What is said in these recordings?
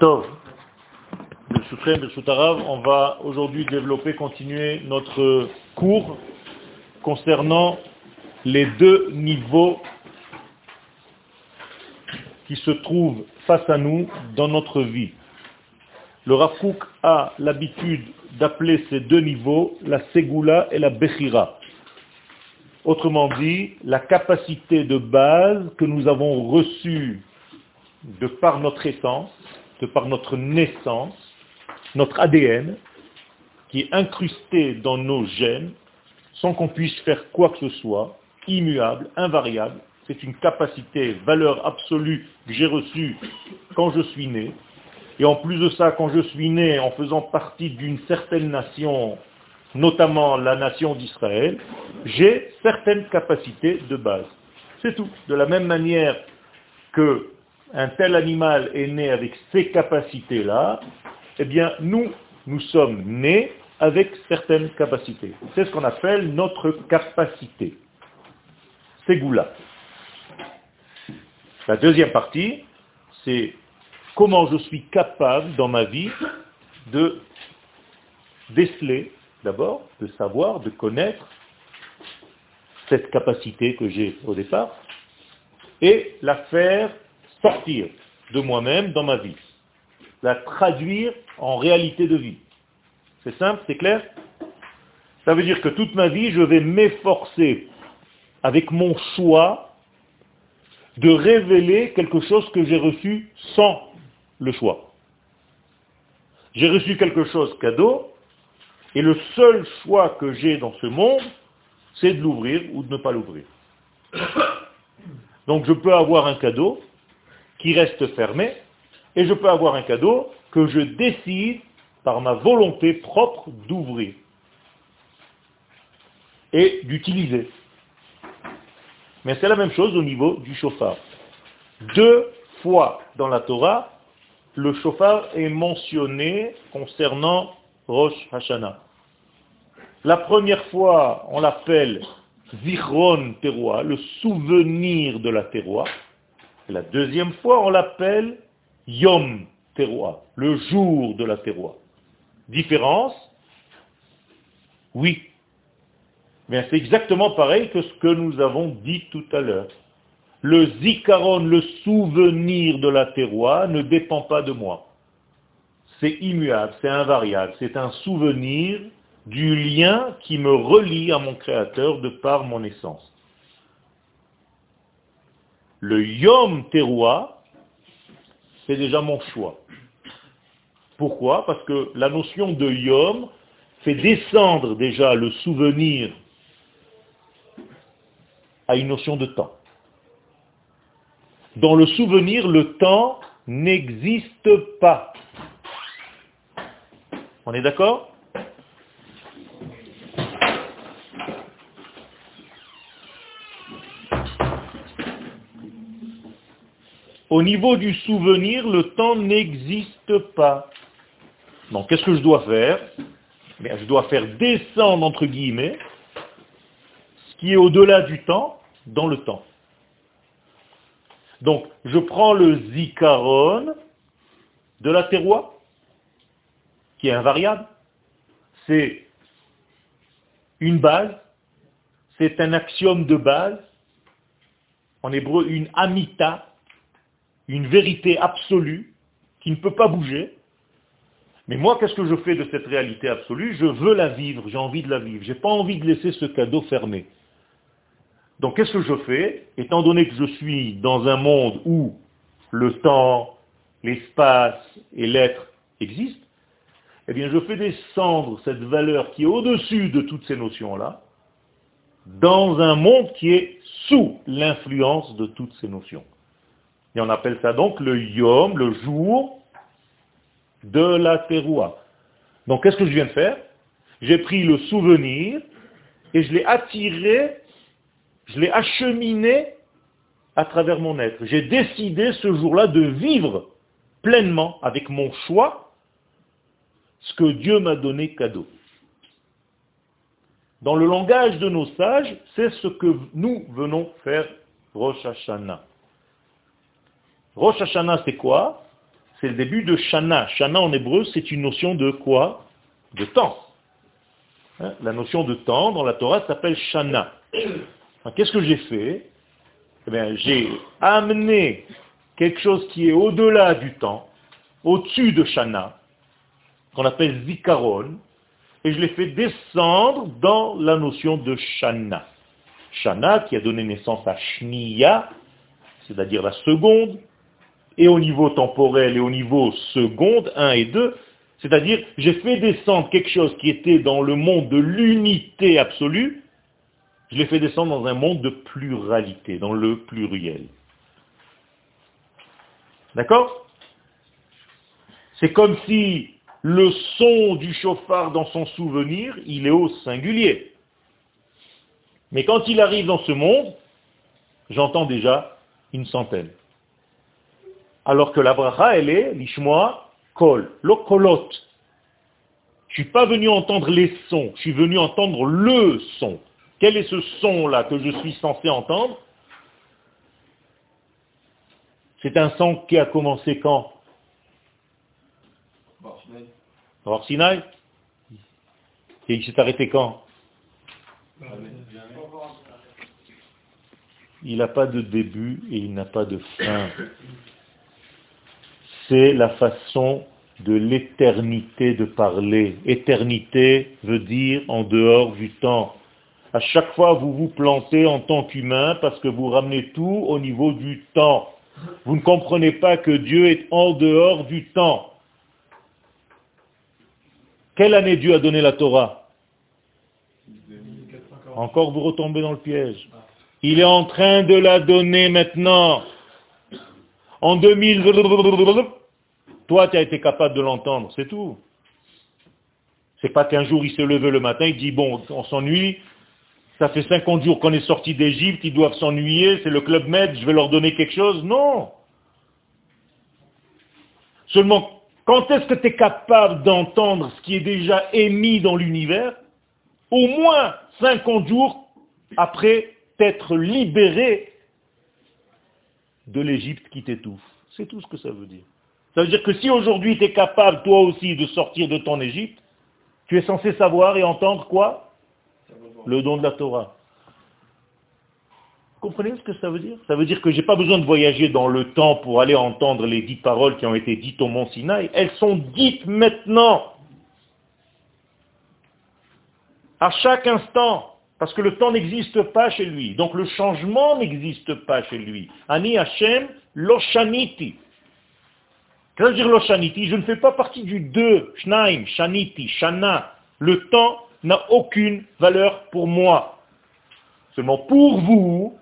Tov, on va aujourd'hui développer, continuer notre cours concernant les deux niveaux qui se trouvent face à nous dans notre vie. Le Rafouk a l'habitude d'appeler ces deux niveaux la Segula et la Bechira. Autrement dit, la capacité de base que nous avons reçue de par notre essence, par notre naissance, notre ADN, qui est incrusté dans nos gènes, sans qu'on puisse faire quoi que ce soit, immuable, invariable. C'est une capacité, valeur absolue que j'ai reçue quand je suis né. Et en plus de ça, quand je suis né en faisant partie d'une certaine nation, notamment la nation d'Israël, j'ai certaines capacités de base. C'est tout. De la même manière que un tel animal est né avec ces capacités-là, eh bien, nous, nous sommes nés avec certaines capacités. C'est ce qu'on appelle notre capacité. C'est Goula. La deuxième partie, c'est comment je suis capable dans ma vie de déceler, d'abord, de savoir, de connaître cette capacité que j'ai au départ, et la faire sortir de moi-même dans ma vie, la traduire en réalité de vie. C'est simple, c'est clair? Ça veut dire que toute ma vie, je vais m'efforcer, avec mon choix, de révéler quelque chose que j'ai reçu sans le choix. J'ai reçu quelque chose cadeau, et le seul choix que j'ai dans ce monde, c'est de l'ouvrir ou de ne pas l'ouvrir. Donc je peux avoir un cadeau qui reste fermé, et je peux avoir un cadeau que je décide par ma volonté propre d'ouvrir et d'utiliser. Mais c'est la même chose au niveau du chauffard. Deux fois dans la Torah, le chauffard est mentionné concernant Rosh Hashanah. La première fois, on l'appelle Zichron Teroa, le souvenir de la Teroa. La deuxième fois, on l'appelle Yom Teroa, le jour de la Teroa. Différence Oui. Mais c'est exactement pareil que ce que nous avons dit tout à l'heure. Le zikaron, le souvenir de la terroir, ne dépend pas de moi. C'est immuable, c'est invariable, c'est un souvenir du lien qui me relie à mon Créateur de par mon essence. Le yom terroir, c'est déjà mon choix. Pourquoi? Parce que la notion de yom fait descendre déjà le souvenir à une notion de temps. Dans le souvenir, le temps n'existe pas. On est d'accord? Au niveau du souvenir, le temps n'existe pas. Donc qu'est-ce que je dois faire? Je dois faire descendre, entre guillemets, ce qui est au-delà du temps, dans le temps. Donc, je prends le zikaron de la terroir, qui est invariable. C'est une base, c'est un axiome de base, en hébreu une amita, une vérité absolue qui ne peut pas bouger. Mais moi, qu'est-ce que je fais de cette réalité absolue? Je veux la vivre, j'ai envie de la vivre. Je n'ai pas envie de laisser ce cadeau fermé. Donc qu'est-ce que je fais? Étant donné que je suis dans un monde où le temps, l'espace et l'être existent, eh bien je fais descendre cette valeur qui est au-dessus de toutes ces notions-là, dans un monde qui est sous l'influence de toutes ces notions. Et on appelle ça donc le yom, le jour de la teroua. Donc qu'est-ce que je viens de faire? J'ai pris le souvenir et je l'ai attiré, je l'ai acheminé à travers mon être. J'ai décidé ce jour-là de vivre pleinement avec mon choix ce que Dieu m'a donné cadeau. Dans le langage de nos sages, c'est ce que nous venons faire Rosh Hashanah. Rosh Hashanah, c'est quoi? C'est le début de Shana. Shana en hébreu, c'est une notion de quoi? De temps. Hein, la notion de temps dans la Torah s'appelle Shana. Qu'est-ce que j'ai fait? Eh J'ai amené quelque chose qui est au-delà du temps, au-dessus de Shana, qu'on appelle Zikaron, et je l'ai fait descendre dans la notion de Shana. Shana qui a donné naissance à Shniya, c'est-à-dire la seconde, et au niveau temporel et au niveau seconde, 1 et 2, c'est-à-dire j'ai fait descendre quelque chose qui était dans le monde de l'unité absolue, je l'ai fait descendre dans un monde de pluralité, dans le pluriel. D'accord? C'est comme si le son du chauffard dans son souvenir, il est au singulier. Mais quand il arrive dans ce monde, j'entends déjà une centaine. Alors que la bracha, elle est, l'ishmoa, kol, lokolot. Je ne suis pas venu entendre les sons, je suis venu entendre le son. Quel est ce son-là que je suis censé entendre? C'est un son qui a commencé quand? Or Sinaï Et il s'est arrêté quand? Il n'a pas de début et il n'a pas de fin. C'est la façon de l'éternité de parler. Éternité veut dire en dehors du temps. À chaque fois, vous vous plantez en tant qu'humain parce que vous ramenez tout au niveau du temps. Vous ne comprenez pas que Dieu est en dehors du temps. Quelle année Dieu a donné la Torah? Encore vous retombez dans le piège. Il est en train de la donner maintenant. En 2000, toi tu as été capable de l'entendre, c'est tout. C'est pas qu'un jour il s'est levé le matin, il dit bon, on s'ennuie, ça fait 50 jours qu'on est sorti d'Égypte, ils doivent s'ennuyer, c'est le club med, je vais leur donner quelque chose. Non. Seulement quand est-ce que tu es capable d'entendre ce qui est déjà émis dans l'univers? Au moins 50 jours après t'être libéré de l'Égypte qui t'étouffe. C'est tout ce que ça veut dire. Ça veut dire que si aujourd'hui tu es capable toi aussi de sortir de ton Égypte, tu es censé savoir et entendre quoi Le don de la Torah comprenez ce que ça veut dire? Ça veut dire que je n'ai pas besoin de voyager dans le temps pour aller entendre les dix paroles qui ont été dites au mont Sinaï. Elles sont dites maintenant. À chaque instant. Parce que le temps n'existe pas chez lui. Donc le changement n'existe pas chez lui. Ani Hashem Loshaniti. Je ne fais pas partie du deux. Shnaim, Shaniti, Shana. Le temps n'a aucune valeur pour moi. Seulement pour vous,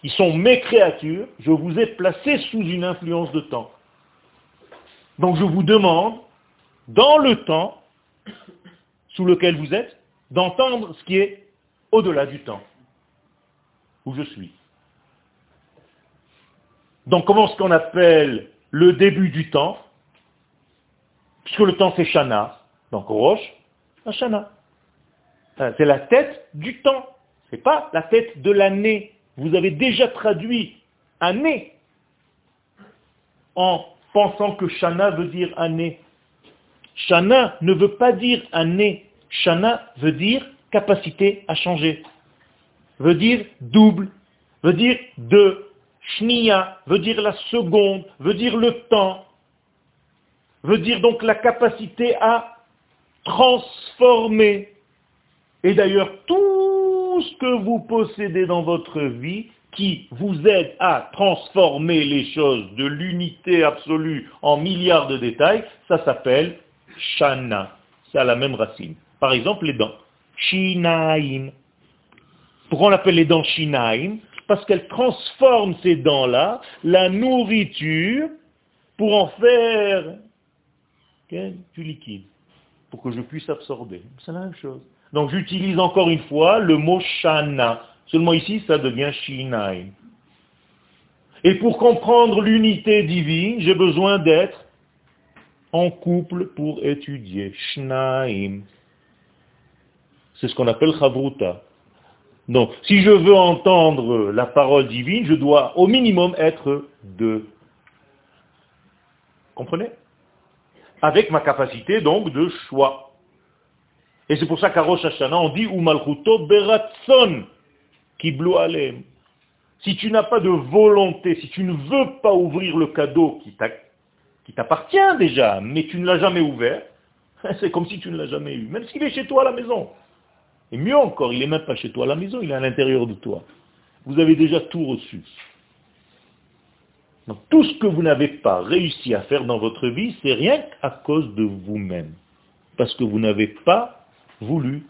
qui sont mes créatures, je vous ai placé sous une influence de temps. Donc je vous demande, dans le temps sous lequel vous êtes, d'entendre ce qui est au-delà du temps où je suis. Donc comment ce qu'on appelle le début du temps Puisque le temps c'est Shana, donc Roche, un Shana. C'est la tête du temps, c'est pas la tête de l'année vous avez déjà traduit année en pensant que Shana veut dire année. Shana ne veut pas dire année. Shana veut dire capacité à changer. Veut dire double. Veut dire deux. Shnia veut dire la seconde. Veut dire le temps. Veut dire donc la capacité à transformer. Et d'ailleurs, tout ce que vous possédez dans votre vie qui vous aide à transformer les choses de l'unité absolue en milliards de détails, ça s'appelle shana. C'est à la même racine. Par exemple, les dents. Shinaim. Pourquoi on appelle les dents shinaim? Parce qu'elles transforment ces dents-là, la nourriture, pour en faire du liquide, pour que je puisse absorber. C'est la même chose. Donc j'utilise encore une fois le mot shana. Seulement ici, ça devient shinaim. Et pour comprendre l'unité divine, j'ai besoin d'être en couple pour étudier. Shnaim. C'est ce qu'on appelle chavruta. Donc, si je veux entendre la parole divine, je dois au minimum être deux. Comprenez? Avec ma capacité donc de choix. Et c'est pour ça qu'à Rosh Hashanah, on dit Umalchuto beratson kiblu alem. Si tu n'as pas de volonté, si tu ne veux pas ouvrir le cadeau qui t'appartient déjà, mais tu ne l'as jamais ouvert, c'est comme si tu ne l'as jamais eu, même s'il est chez toi à la maison. Et mieux encore, il n'est même pas chez toi à la maison, il est à l'intérieur de toi. Vous avez déjà tout reçu. Donc tout ce que vous n'avez pas réussi à faire dans votre vie, c'est rien qu'à cause de vous-même. Parce que vous n'avez pas voulu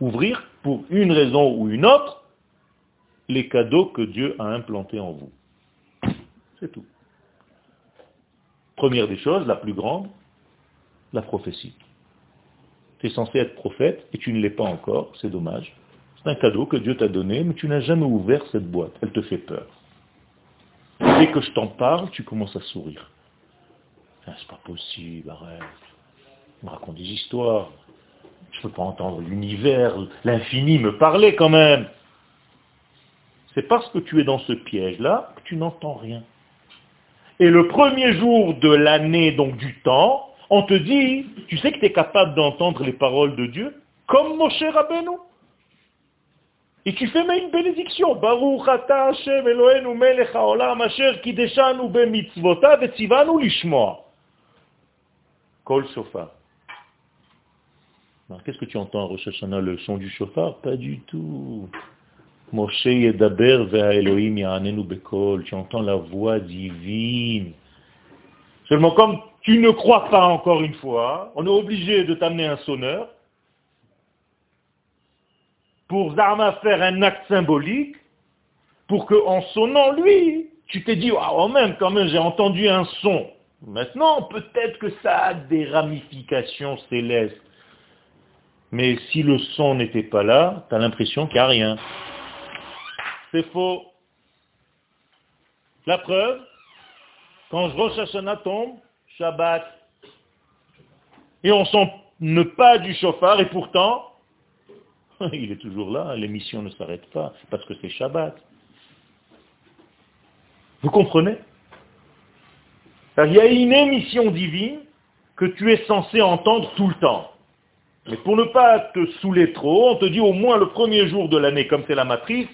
ouvrir, pour une raison ou une autre, les cadeaux que Dieu a implantés en vous. C'est tout. Première des choses, la plus grande, la prophétie. Tu es censé être prophète et tu ne l'es pas encore, c'est dommage. C'est un cadeau que Dieu t'a donné, mais tu n'as jamais ouvert cette boîte. Elle te fait peur. Dès que je t'en parle, tu commences à sourire. Ah, c'est pas possible, arrête. Tu me racontes des histoires. Je ne peux pas entendre l'univers, l'infini me parler quand même. C'est parce que tu es dans ce piège-là que tu n'entends rien. Et le premier jour de l'année, donc du temps, on te dit, tu sais que tu es capable d'entendre les paroles de Dieu, comme Moshe Rabbeinu. Et tu fais même une bénédiction. Baruch ata Hashem Eloheinu melech haolam asher kideshanu bemitzvotav etzivanu lishmoa. Kol shofar. Qu'est-ce que tu entends, Rosh Hashanah, le son du chauffard Pas du tout. Moshe yedaber ve'a Elohim ya'anenu bekol. Tu entends la voix divine. Seulement comme tu ne crois pas encore une fois, on est obligé de t'amener un sonneur pour Zarma faire un acte symbolique pour qu'en sonnant lui, tu t'es dit, oh même, quand même, j'ai entendu un son. Maintenant, peut-être que ça a des ramifications célestes. Mais si le son n'était pas là, tu as l'impression qu'il n'y a rien. C'est faux. La preuve, quand Rosh Hashanah tombe, Shabbat, et on sent ne pas du chauffard, et pourtant, il est toujours là, l'émission ne s'arrête pas, parce que c'est Shabbat. Vous comprenez? Il y a une émission divine que tu es censé entendre tout le temps. Mais pour ne pas te saouler trop, on te dit au moins le premier jour de l'année, comme c'est la matrice,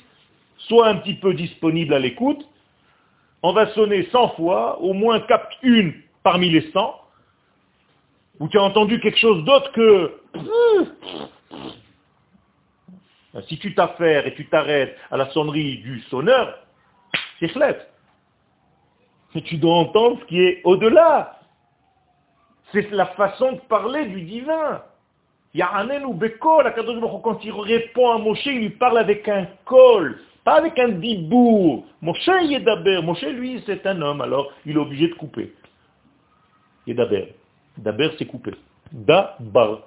sois un petit peu disponible à l'écoute. On va sonner 100 fois, au moins capte une parmi les 100, où tu as entendu quelque chose d'autre que... Si tu t'affaires et tu t'arrêtes à la sonnerie du sonneur, c'est. Mais tu dois entendre ce qui est au-delà. C'est la façon de parler du divin. Ya'anen ou Bekol, quand il répond à Moshe, il lui parle avec un col. Pas avec un dibour. Moshe Yedaber. Moshe, lui, c'est un homme, alors il est obligé de couper. Yedaber. Daber, c'est couper. Da-bar.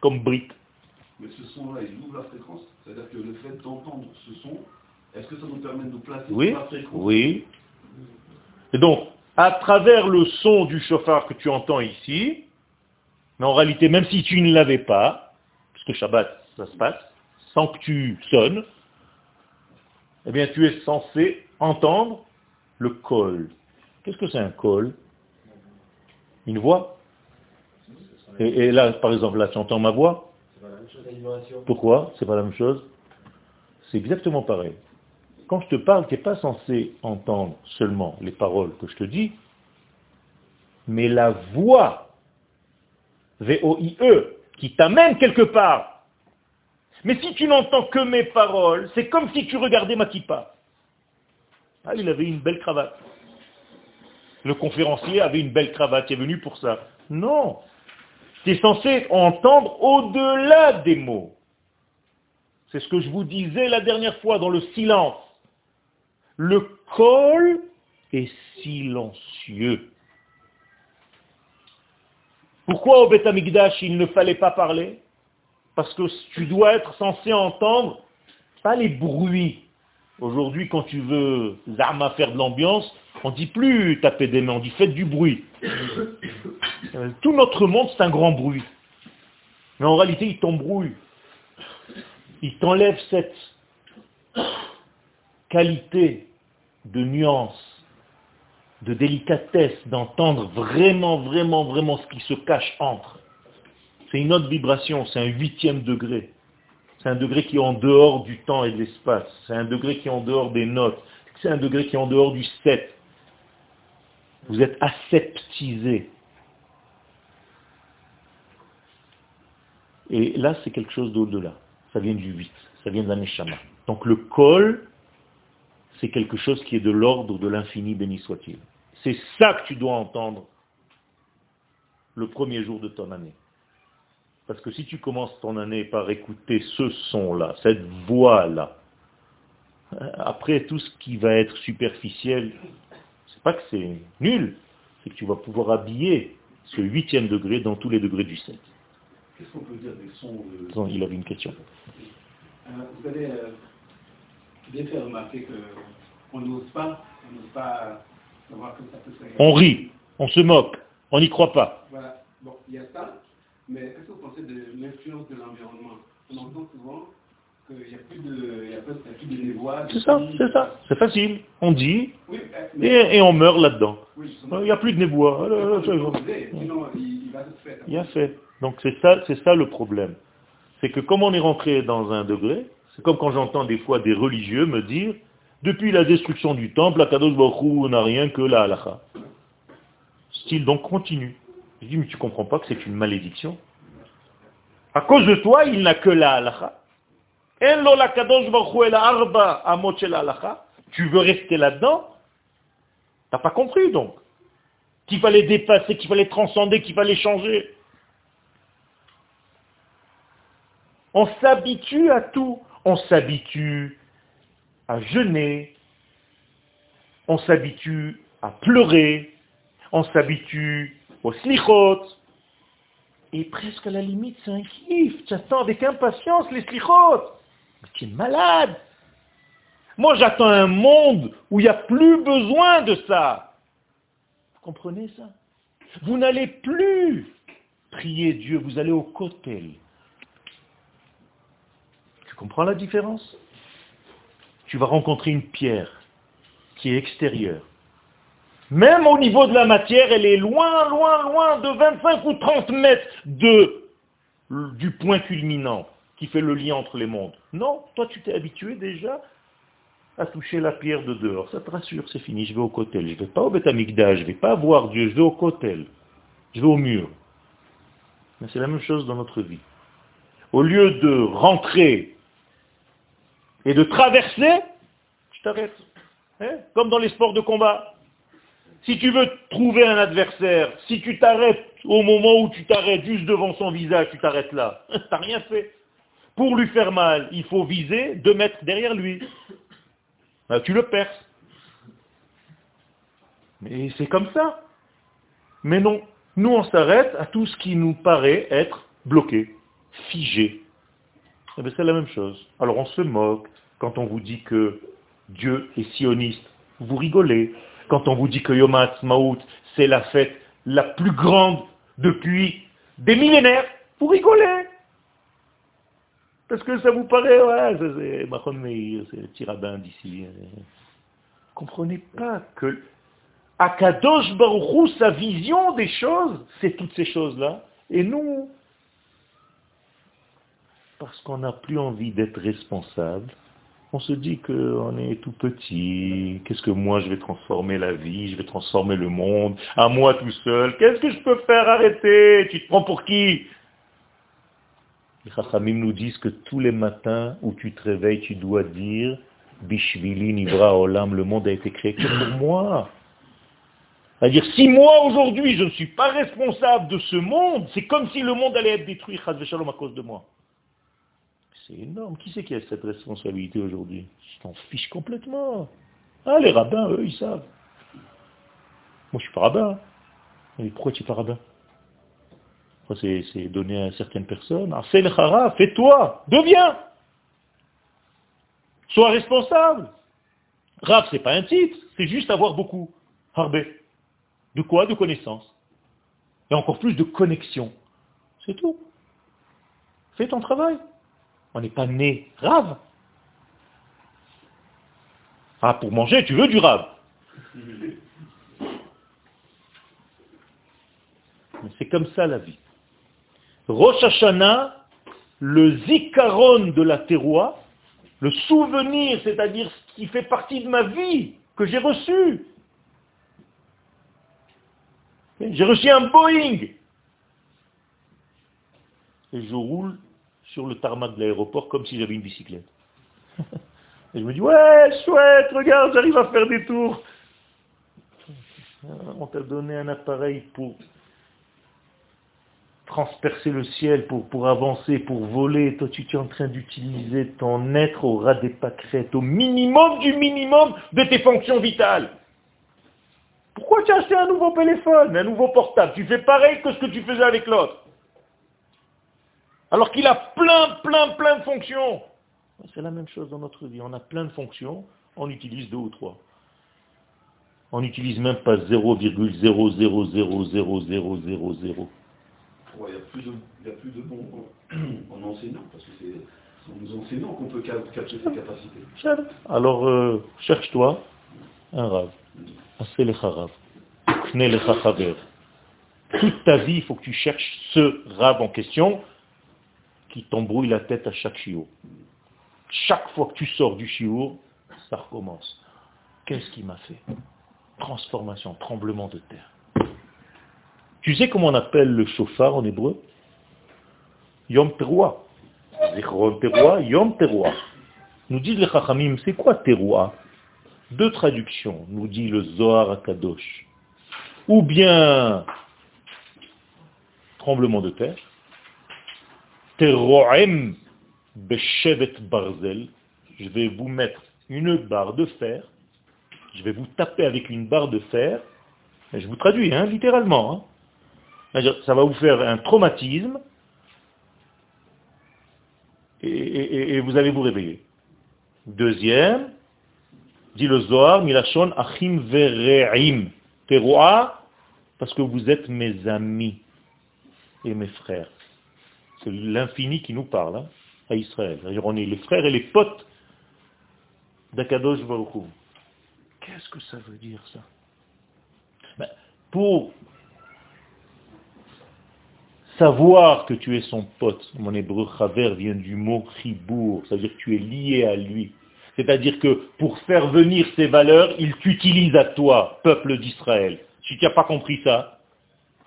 Comme brique. Mais ce son-là, il ouvre la fréquence. C'est-à-dire que le fait d'entendre ce son, est-ce que ça nous permet de nous placer oui, la fréquence? Oui. Et donc, à travers le son du chauffard que tu entends ici, mais en réalité, même si tu ne l'avais pas, puisque Shabbat, ça se passe, sans que tu sonnes, eh bien tu es censé entendre le col. Qu'est-ce que c'est un col? Une voix et, là, par exemple, là, tu entends ma voix Pourquoi? C'est pas la même chose C'est exactement pareil. Quand je te parle, tu n'es pas censé entendre seulement les paroles que je te dis, mais la voix, V-O-I-E, qui t'amène quelque part. Mais si tu n'entends que mes paroles, c'est comme si tu regardais ma kippa. Ah, il avait une belle cravate. Le conférencier avait une belle cravate, il est venu pour ça. Non. Tu es censé entendre au-delà des mots. C'est ce que je vous disais la dernière fois dans le silence. Le col est silencieux. Pourquoi au Beth il ne fallait pas parler? Parce que tu dois être censé entendre pas les bruits. Aujourd'hui, quand tu veux Zama faire de l'ambiance, on dit plus taper des mains, on dit faites du bruit. Euh, tout notre monde, c'est un grand bruit. Mais en réalité, il t'embrouille. Il t'enlève cette qualité de nuance. de délicatesse, d'entendre vraiment, vraiment, vraiment ce qui se cache entre. C'est une autre vibration, c'est un huitième degré. C'est un degré qui est en dehors du temps et de l'espace. C'est un degré qui est en dehors des notes. C'est un degré qui est en dehors du 7. Vous êtes aseptisé. Et là, c'est quelque chose d'au-delà. Ça vient du 8. Ça vient de la Donc le col, c'est quelque chose qui est de l'ordre de l'infini, béni soit-il. C'est ça que tu dois entendre le premier jour de ton année. Parce que si tu commences ton année par écouter ce son-là, cette voix-là, après tout ce qui va être superficiel, c'est pas que c'est nul, c'est que tu vas pouvoir habiller ce huitième degré dans tous les degrés du 7. Qu'est-ce qu'on peut dire des sons de... Il avait une question. Euh, vous avez euh, bien fait remarquer qu'on n'ose pas, on n'ose pas savoir que ça peut se On rit, on se moque, on n'y croit pas. Voilà, bon, il y a ça, mais qu'est-ce que vous pensez de l'influence de l'environnement? On entend souvent qu'il n'y a plus de, il y a plus de névois. C'est ça, c'est ça, c'est facile. On dit, oui, et, et, on meurt là-dedans. Oui, il n'y a plus de névois. Sinon, il. Il a fait. Donc c'est ça, c'est ça le problème. C'est que comme on est rentré dans un degré, c'est comme quand j'entends des fois des religieux me dire, depuis la destruction du temple, Akadosh Baruch n'a rien que la halakha. Style donc continue. Je dis, mais tu comprends pas que c'est une malédiction À cause de toi, il n'a que la halakha. Tu veux rester là-dedans? T'as pas compris donc Qu'il fallait dépasser, qu'il fallait transcender, qu'il fallait changer. On s'habitue à tout. On s'habitue à jeûner. On s'habitue à pleurer. On s'habitue au slichot. Et presque à la limite, c'est un kiff. J'attends avec impatience les slichot. Mais tu es malade. Moi, j'attends un monde où il n'y a plus besoin de ça. Vous comprenez ça? Vous n'allez plus prier Dieu, vous allez au cotel. Tu comprends la différence? Tu vas rencontrer une pierre qui est extérieure. Même au niveau de la matière, elle est loin, loin, loin de 25 ou 30 mètres du point culminant qui fait le lien entre les mondes. Non, toi tu t'es habitué déjà à toucher la pierre de dehors. Ça te rassure, c'est fini, je vais au cotel. Je ne vais pas au Betamikdash, je ne vais pas voir Dieu, je vais au cotel. Je vais au mur. Mais c'est la même chose dans notre vie. Au lieu de rentrer et de traverser, tu t'arrêtes. Hein? Comme dans les sports de combat. Si tu veux trouver un adversaire, si tu t'arrêtes au moment où tu t'arrêtes juste devant son visage, tu t'arrêtes là. tu n'as rien fait. Pour lui faire mal, il faut viser deux mètres derrière lui. Ben, tu le perces. Mais c'est comme ça. Mais non, nous on s'arrête à tout ce qui nous paraît être bloqué, figé. Eh ben, c'est la même chose. Alors on se moque quand on vous dit que Dieu est sioniste. Vous rigolez. Quand on vous dit que Yom Ha'atzmaut, c'est la fête la plus grande depuis des millénaires, vous rigolez. Parce que ça vous paraît, ouais, c'est le tirabin d'ici. Comprenez pas que Akadosh Baruchou, sa vision des choses, c'est toutes ces choses-là. Et nous, parce qu'on n'a plus envie d'être responsable, on se dit qu'on est tout petit, qu'est-ce que moi je vais transformer la vie, je vais transformer le monde, à moi tout seul, qu'est-ce que je peux faire? Arrêter Tu te prends pour qui? Les Chachamim nous disent que tous les matins où tu te réveilles, tu dois dire Bishvili Nivra Olam, le monde a été créé que pour moi. C'est-à-dire, si moi aujourd'hui je ne suis pas responsable de ce monde, c'est comme si le monde allait être détruit, à cause de moi. C'est énorme. Qui c'est qui a cette responsabilité aujourd'hui? Je t'en fiche complètement. Ah, les rabbins, eux, ils savent. Moi, je suis pas rabbin. Mais pourquoi tu es pas rabbin? C'est donné à certaines personnes? Ah, fais le chara, fais-toi, deviens. Sois responsable. Rav, c'est pas un titre, c'est juste avoir beaucoup. Harbé. De quoi? De connaissances. Et encore plus de connexion. C'est tout. Fais ton travail. On n'est pas né rave. Ah, pour manger, tu veux du rave. C'est comme ça la vie. Rosh Hashanah, le zikaron de la terroir, le souvenir, c'est-à-dire ce qui fait partie de ma vie, que j'ai reçu. J'ai reçu un Boeing. Et je roule sur le tarmac de l'aéroport comme si j'avais une bicyclette. Et je me dis, ouais, chouette, regarde, j'arrive à faire des tours. On t'a donné un appareil pour transpercer le ciel, pour, pour avancer, pour voler. Toi, tu es en train d'utiliser ton être au ras des pâquerettes, au minimum du minimum de tes fonctions vitales. Pourquoi tu as acheté un nouveau téléphone, un nouveau portable? Tu fais pareil que ce que tu faisais avec l'autre. Alors qu'il a plein, plein, plein de fonctions. C'est la même chose dans notre vie. On a plein de fonctions, on utilise deux ou trois. On n'utilise même pas 0,00000000. Il n'y a, plus de bons en, enseignants, parce que c'est en nous enseignants qu'on peut capter ces capacités. Alors, euh, cherche-toi un rave. Toute ta vie, il faut que tu cherches ce rave en question qui t'embrouille la tête à chaque chiot. Chaque fois que tu sors du chiour, ça recommence. Qu'est-ce qui m'a fait? Transformation, tremblement de terre. Tu sais comment on appelle le chauffard en hébreu? Yom Teroua. Yom Teroua. Nous disent les Chachamim, c'est quoi Teroua Deux traductions, nous dit le Zohar Akadosh. Ou bien tremblement de terre, Teroem Beshevet Barzel, je vais vous mettre une barre de fer, je vais vous taper avec une barre de fer, je vous traduis, hein, littéralement. Hein. Ça va vous faire un traumatisme et, vous allez vous réveiller. Deuxième, dit le Zohar, Milachon Achim Vereim. Teroa, parce que vous êtes mes amis et mes frères. C'est l'infini qui nous parle hein, à Israël. On est les frères et les potes d'Akadosh Baruch Qu'est-ce que ça veut dire ça? Ben, Pour savoir que tu es son pote, mon hébreu chaver vient du mot chibour, c'est-à-dire que tu es lié à lui. C'est-à-dire que pour faire venir ses valeurs, il t'utilise à toi, peuple d'Israël. Si tu n'as pas compris ça,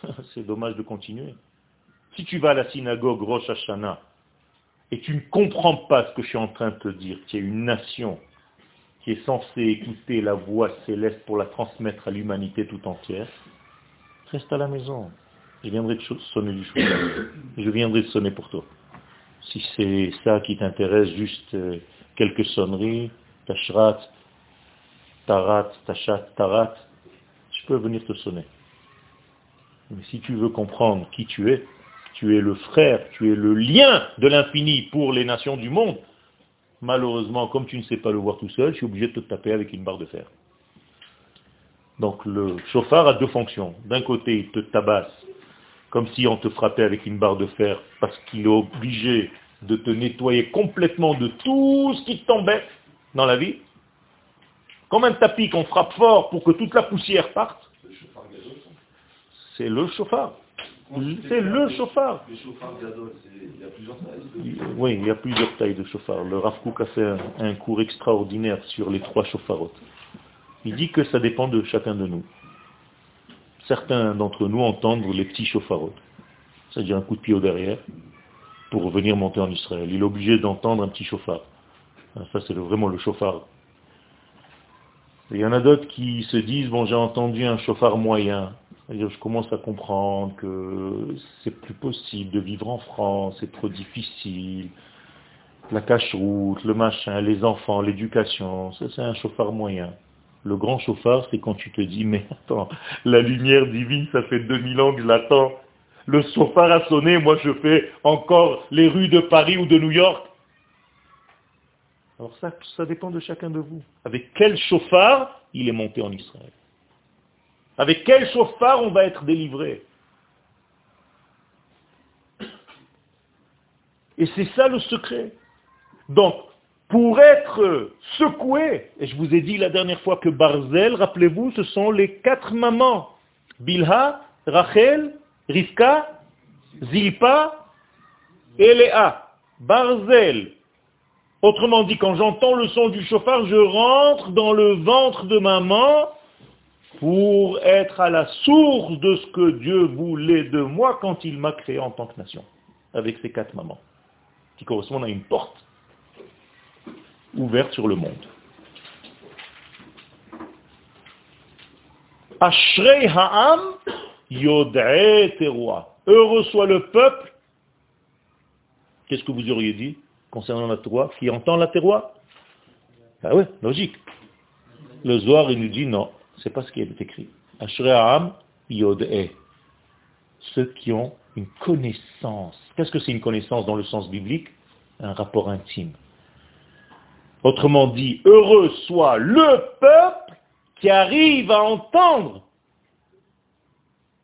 c'est dommage de continuer. Si tu vas à la synagogue Rosh Hashanah et tu ne comprends pas ce que je suis en train de te dire, tu es une nation qui est censée écouter la voix céleste pour la transmettre à l'humanité tout entière, reste à la maison je viendrai te sonner du chauffard. Je viendrai te sonner pour toi. Si c'est ça qui t'intéresse, juste euh, quelques sonneries, tachrat, tarat, tachat, tarat, je peux venir te sonner. Mais si tu veux comprendre qui tu es, tu es le frère, tu es le lien de l'infini pour les nations du monde, malheureusement, comme tu ne sais pas le voir tout seul, je suis obligé de te taper avec une barre de fer. Donc le chauffard a deux fonctions. D'un côté, il te tabasse comme si on te frappait avec une barre de fer, parce qu'il est obligé de te nettoyer complètement de tout ce qui t'embête dans la vie. Comme un tapis qu'on frappe fort pour que toute la poussière parte. C'est le chauffard. C'est le chauffard. il y a plusieurs tailles. Oui, il y a plusieurs tailles de chauffard. Le Rav a fait un, un cours extraordinaire sur les trois chauffarotes. Il dit que ça dépend de chacun de nous certains d'entre nous entendent les petits chauffarots, c'est-à-dire un coup de pied au derrière, pour venir monter en Israël. Il est obligé d'entendre un petit chauffard. Ça, c'est vraiment le chauffard. il y en a d'autres qui se disent, bon, j'ai entendu un chauffard moyen. Je commence à comprendre que c'est plus possible de vivre en France, c'est trop difficile. La cache-route, le machin, les enfants, l'éducation, ça c'est un chauffard moyen. Le grand chauffard, c'est quand tu te dis, mais attends, la lumière divine, ça fait 2000 ans que je l'attends. Le chauffard a sonné, moi je fais encore les rues de Paris ou de New York. Alors ça, ça dépend de chacun de vous. Avec quel chauffard il est monté en Israël? Avec quel chauffard on va être délivré? Et c'est ça le secret. Donc, pour être secoué. Et je vous ai dit la dernière fois que Barzel, rappelez-vous, ce sont les quatre mamans. Bilha, Rachel Rivka, Zilpa et Léa. Barzel. Autrement dit, quand j'entends le son du chauffard, je rentre dans le ventre de maman pour être à la source de ce que Dieu voulait de moi quand il m'a créé en tant que nation, avec ces quatre mamans, qui correspondent à une porte ouverte sur le monde. Ashrei ha'am Heureux soit le peuple. Qu'est-ce que vous auriez dit concernant la terroir Qui entend la terroir Ah oui, logique. Le Zohar, il nous dit non, c'est pas ce qui est écrit. Ashrei ha'am Ceux qui ont une connaissance. Qu'est-ce que c'est une connaissance dans le sens biblique? Un rapport intime. Autrement dit, heureux soit le peuple qui arrive à entendre,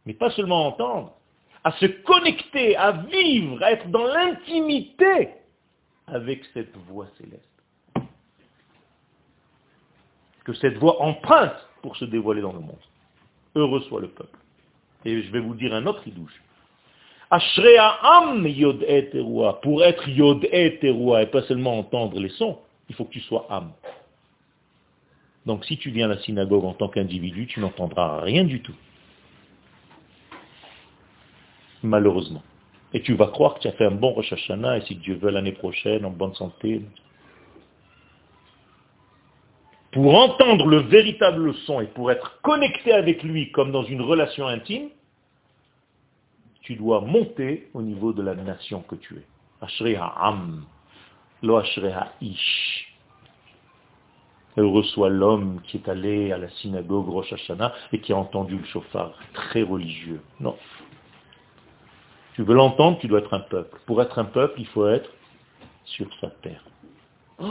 mais pas seulement entendre, à se connecter, à vivre, à être dans l'intimité avec cette voix céleste. Que cette voix emprunte pour se dévoiler dans le monde. Heureux soit le peuple. Et je vais vous dire un autre idouche. Yod et Pour être yod et et pas seulement entendre les sons, il faut que tu sois âme. Donc si tu viens à la synagogue en tant qu'individu, tu n'entendras rien du tout. Malheureusement. Et tu vas croire que tu as fait un bon Rosh Hashanah et si Dieu veut l'année prochaine, en bonne santé. Pour entendre le véritable son et pour être connecté avec lui comme dans une relation intime, tu dois monter au niveau de la nation que tu es. Ashrei ha'am, lo ish. Heureux soit l'homme qui est allé à la synagogue Rosh Hashanah et qui a entendu le chauffard, très religieux. Non. Tu veux l'entendre, tu dois être un peuple. Pour être un peuple, il faut être sur sa terre. Oh,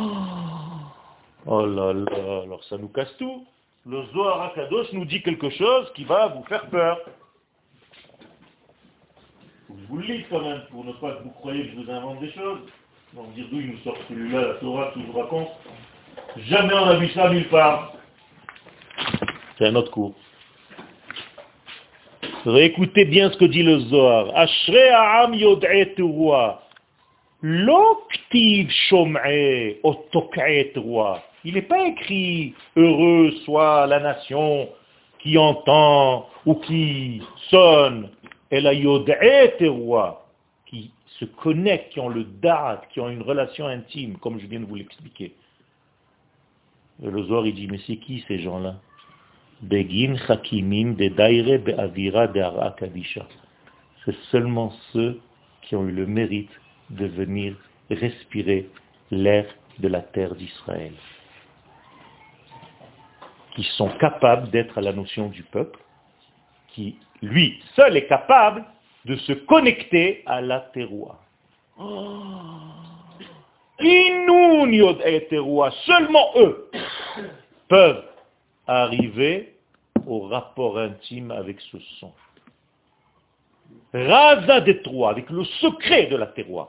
oh là là, alors ça nous casse tout. Le Zohar Akadosh nous dit quelque chose qui va vous faire peur. Je vous le lis quand même, pour ne pas que vous croyez que je vous invente des choses. On va dire d'où il nous sort celui-là, la Torah qui vous raconte. Jamais on n'a vu ça nulle part. C'est un autre cours. Réécoutez bien ce que dit le Zohar. Ashrei ha'am yod'e roi. L'octive shom'e roi. Il n'est pas écrit heureux soit la nation qui entend ou qui sonne. Qui se connectent, qui ont le da'at, qui ont une relation intime, comme je viens de vous l'expliquer. Le Zohar, il dit, mais c'est qui ces gens-là? Begin de Daire Be'avira de. C'est seulement ceux qui ont eu le mérite de venir respirer l'air de la terre d'Israël. Qui sont capables d'être à la notion du peuple, qui, lui, seul est capable de se connecter à la terroir. Oh Seulement eux peuvent arriver au rapport intime avec ce son. Raza des trois, avec le secret de la terroir.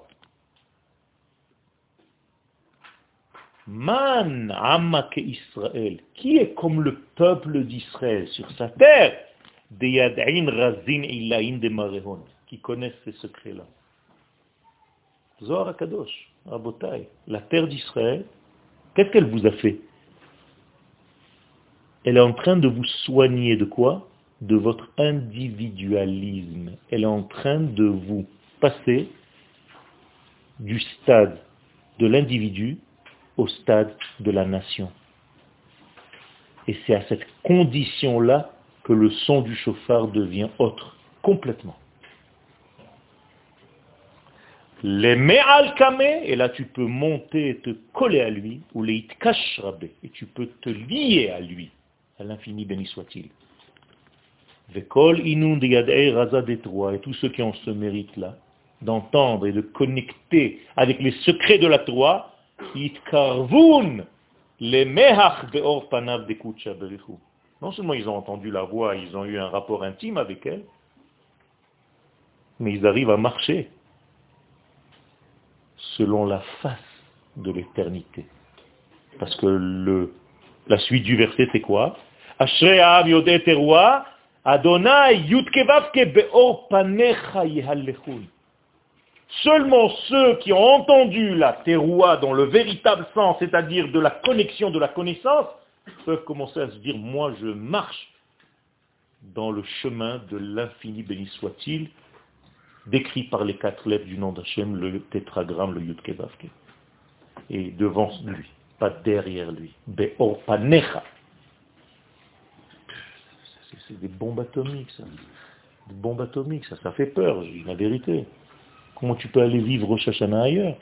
Man Amake Israël, qui est comme le peuple d'Israël sur sa terre, Razin Ilaïn de qui connaissent ces secrets-là? Zohar Kadosh. La terre d'Israël, qu'est-ce qu'elle vous a fait? Elle est en train de vous soigner de quoi? De votre individualisme. Elle est en train de vous passer du stade de l'individu au stade de la nation. Et c'est à cette condition-là que le son du chauffard devient autre, complètement. Les me'al et là tu peux monter et te coller à lui, ou les itkashrabe, et tu peux te lier à lui, à l'infini béni soit-il. Vekol inun raza et tous ceux qui ont ce mérite-là, d'entendre et de connecter avec les secrets de la Torah, itkarvun, mehach Non seulement ils ont entendu la voix, ils ont eu un rapport intime avec elle, mais ils arrivent à marcher selon la face de l'éternité. Parce que la suite du verset, c'est quoi? Adonai Beor Panecha. Seulement ceux qui ont entendu la teroua dans le véritable sens, c'est-à-dire de la connexion, de la connaissance, peuvent commencer à se dire, moi je marche dans le chemin de l'infini, béni soit-il, décrit par les quatre lettres du nom d'Hachem, le tétragramme, le Yudkevavke. Et devant lui, pas derrière lui. Be'or panecha. C'est des bombes atomiques, ça. Des bombes atomiques, ça, ça fait peur, j'ai la vérité. Comment tu peux aller vivre au Shashana ailleurs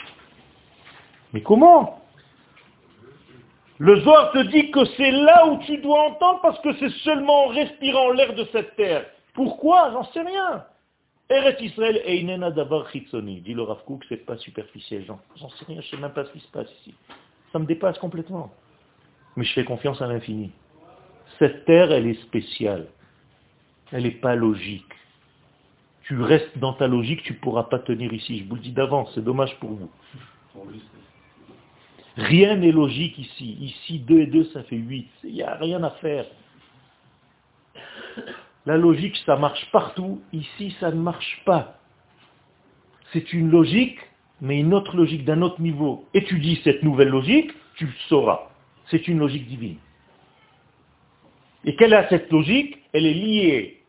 Mais comment Le Zohar te dit que c'est là où tu dois entendre parce que c'est seulement en respirant l'air de cette terre. Pourquoi J'en sais rien. Eret Israël Einena Davar Chitzoni. Dit le Rav Kook, c'est pas superficiel. J'en sais rien, je sais même pas ce qui se passe ici. Ça me dépasse complètement. Mais je fais confiance à l'infini. Cette terre, elle est spéciale. Elle n'est pas logique. Tu restes dans ta logique, tu ne pourras pas tenir ici. Je vous le dis d'avance, c'est dommage pour vous. Rien n'est logique ici. Ici, 2 et 2, ça fait 8. Il n'y a rien à faire. La logique, ça marche partout. Ici, ça ne marche pas. C'est une logique, mais une autre logique d'un autre niveau. Étudie cette nouvelle logique, tu le sauras. C'est une logique divine. Et quelle est cette logique Elle est liée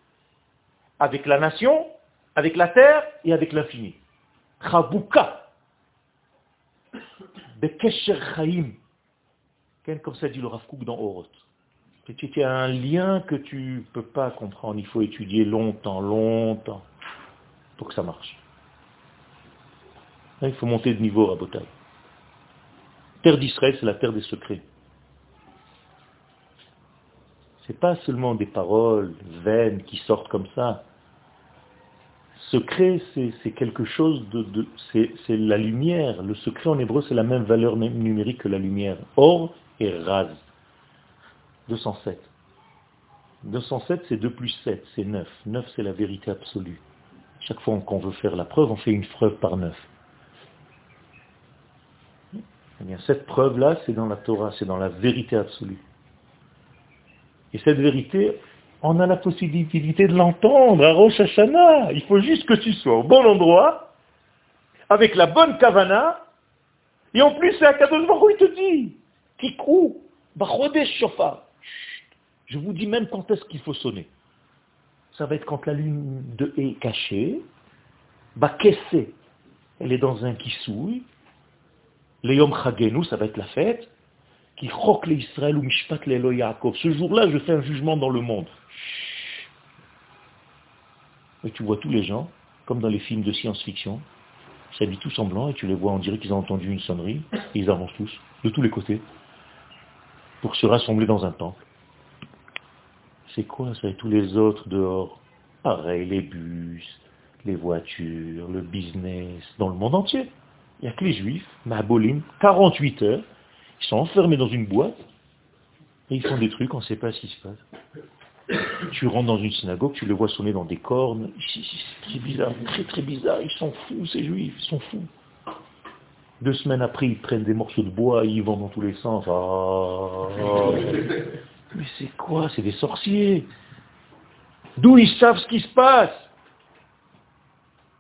avec la nation, avec la terre et avec l'infini. Chabuka. Bekesher Chaim. Comme ça dit le Rav Kook dans Oroth. C'est un lien que tu ne peux pas comprendre. Il faut étudier longtemps, longtemps pour que ça marche. Il faut monter de niveau à. Terre d'Israël, c'est la terre des secrets. Ce n'est pas seulement des paroles vaines qui sortent comme ça. Secret, c'est quelque chose de... c'est la lumière. Le secret en hébreu, c'est la même valeur numérique que la lumière. Or et raz. 207. 207, c'est 2 plus 7, c'est 9. 9, c'est la vérité absolue. Chaque fois qu'on veut faire la preuve, on fait une preuve par 9. Eh bien, cette preuve-là, c'est dans la Torah, c'est dans la vérité absolue. Et cette vérité, on a la possibilité de l'entendre à Rosh Hashanah. Il faut juste que tu sois au bon endroit, avec la bonne kavana, et en plus, c'est à Kadosh Baruch il te dit, Kikrou, Bachodesh Shofar. Je vous dis même quand est-ce qu'il faut sonner. Ça va être quand la lune de est cachée, Bakessé, elle est dans un kissouille, le Yom Chagenu, ça va être la fête, qui roque les Israël ou Mishpat le Yaakov. Ce jour-là, je fais un jugement dans le monde. Et tu vois tous les gens, comme dans les films de science-fiction, s'habillent tous en blanc et tu les vois, on dirait qu'ils ont entendu une sonnerie, et ils avancent tous, de tous les côtés, pour se rassembler dans un temple. C'est quoi ça Et tous les autres dehors? Pareil, les bus, les voitures, le business, dans le monde entier. Il n'y a que les juifs, Mahabolim, 48 heures, ils sont enfermés dans une boîte, et ils font des trucs, on ne sait pas ce qui se passe. Tu rentres dans une synagogue, tu les vois sonner dans des cornes, c'est bizarre, très très bizarre, ils sont fous ces juifs, ils sont fous. Deux semaines après, ils prennent des morceaux de bois, ils vont dans tous les sens. Ah. mais c'est quoi? C'est des sorciers. D'où ils savent ce qui se passe?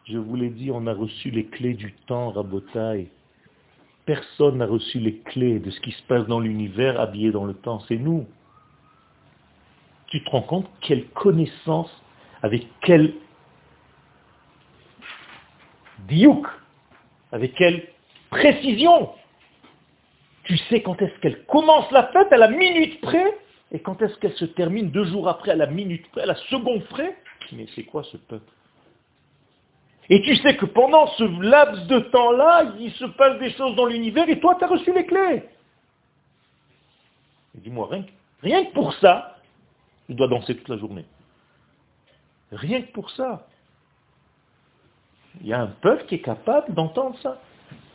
Je vous l'ai dit, on a reçu les clés du temps, Rabotaï. Personne n'a reçu les clés de ce qui se passe dans l'univers habillé dans le temps. C'est nous. Tu te rends compte quelle connaissance, avec quelle diouk, avec quelle précision. Tu sais quand est-ce qu'elle commence la fête à la minute près et quand est-ce qu'elle se termine deux jours après à la minute près, à la seconde près. Mais c'est quoi ce peuple? Et tu sais que pendant ce laps de temps-là, il se passe des choses dans l'univers et toi, tu as reçu les clés. Dis-moi, rien, rien que pour ça, il doit danser toute la journée. Rien que pour ça. Il y a un peuple qui est capable d'entendre ça.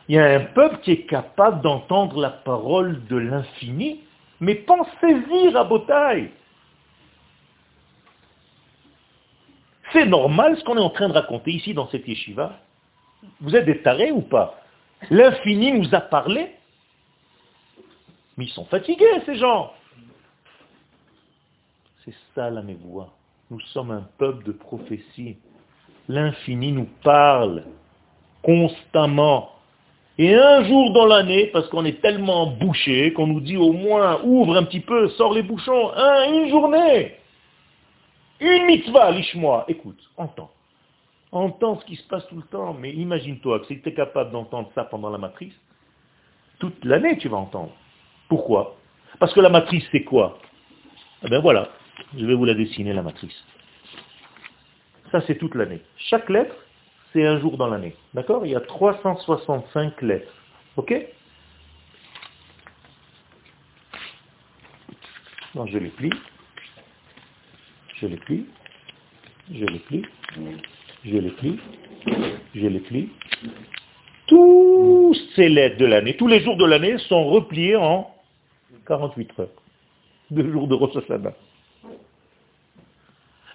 Il y a un peuple qui est capable d'entendre la parole de l'infini, mais pensez-y, Rabotaille. C'est normal ce qu'on est en train de raconter ici dans cette yeshiva. Vous êtes des tarés ou pas? L'infini nous a parlé. Mais ils sont fatigués, ces gens. C'est ça la mévoie. Nous sommes un peuple de prophétie. L'infini nous parle constamment. Et un jour dans l'année, parce qu'on est tellement bouché, qu'on nous dit au moins ouvre un petit peu, sors les bouchons, une journée, une mitzvah, liche-moi. Écoute, entends. Entends ce qui se passe tout le temps, mais imagine-toi que si tu es capable d'entendre ça pendant la matrice, toute l'année tu vas entendre. Pourquoi? Parce que la matrice c'est quoi? Eh bien voilà, je vais vous la dessiner la matrice. Ça c'est toute l'année. Chaque lettre, c'est un jour dans l'année. D'accord? Il y a 365 lettres. Ok? Non, je les plie. Je les plie. Je les plie. Je les plie. Je les plie. Tous ces lettres de l'année, tous les jours de l'année sont repliés en 48 heures. Deux jours de Rosh.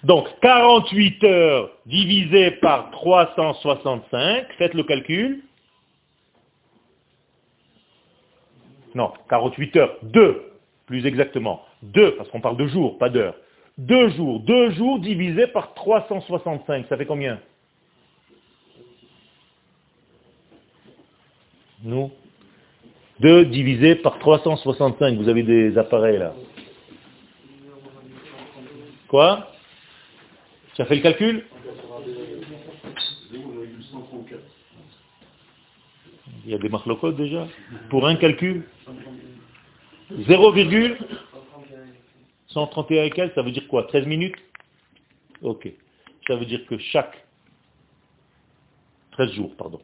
Donc, 48 heures divisées par 365, faites le calcul. Non, 48 heures, 2, plus exactement. 2, parce qu'on parle de jours, pas d'heures. 2 jours, 2 jours divisé par 365, ça fait combien? Nous? 2 divisé par 365, vous avez des appareils là. Quoi? As fait le calcul Il y a des marlocodes déjà Pour un calcul 0,131 et quelques, ça veut dire quoi 13 minutes Ok. Ça veut dire que chaque 13 jours, pardon.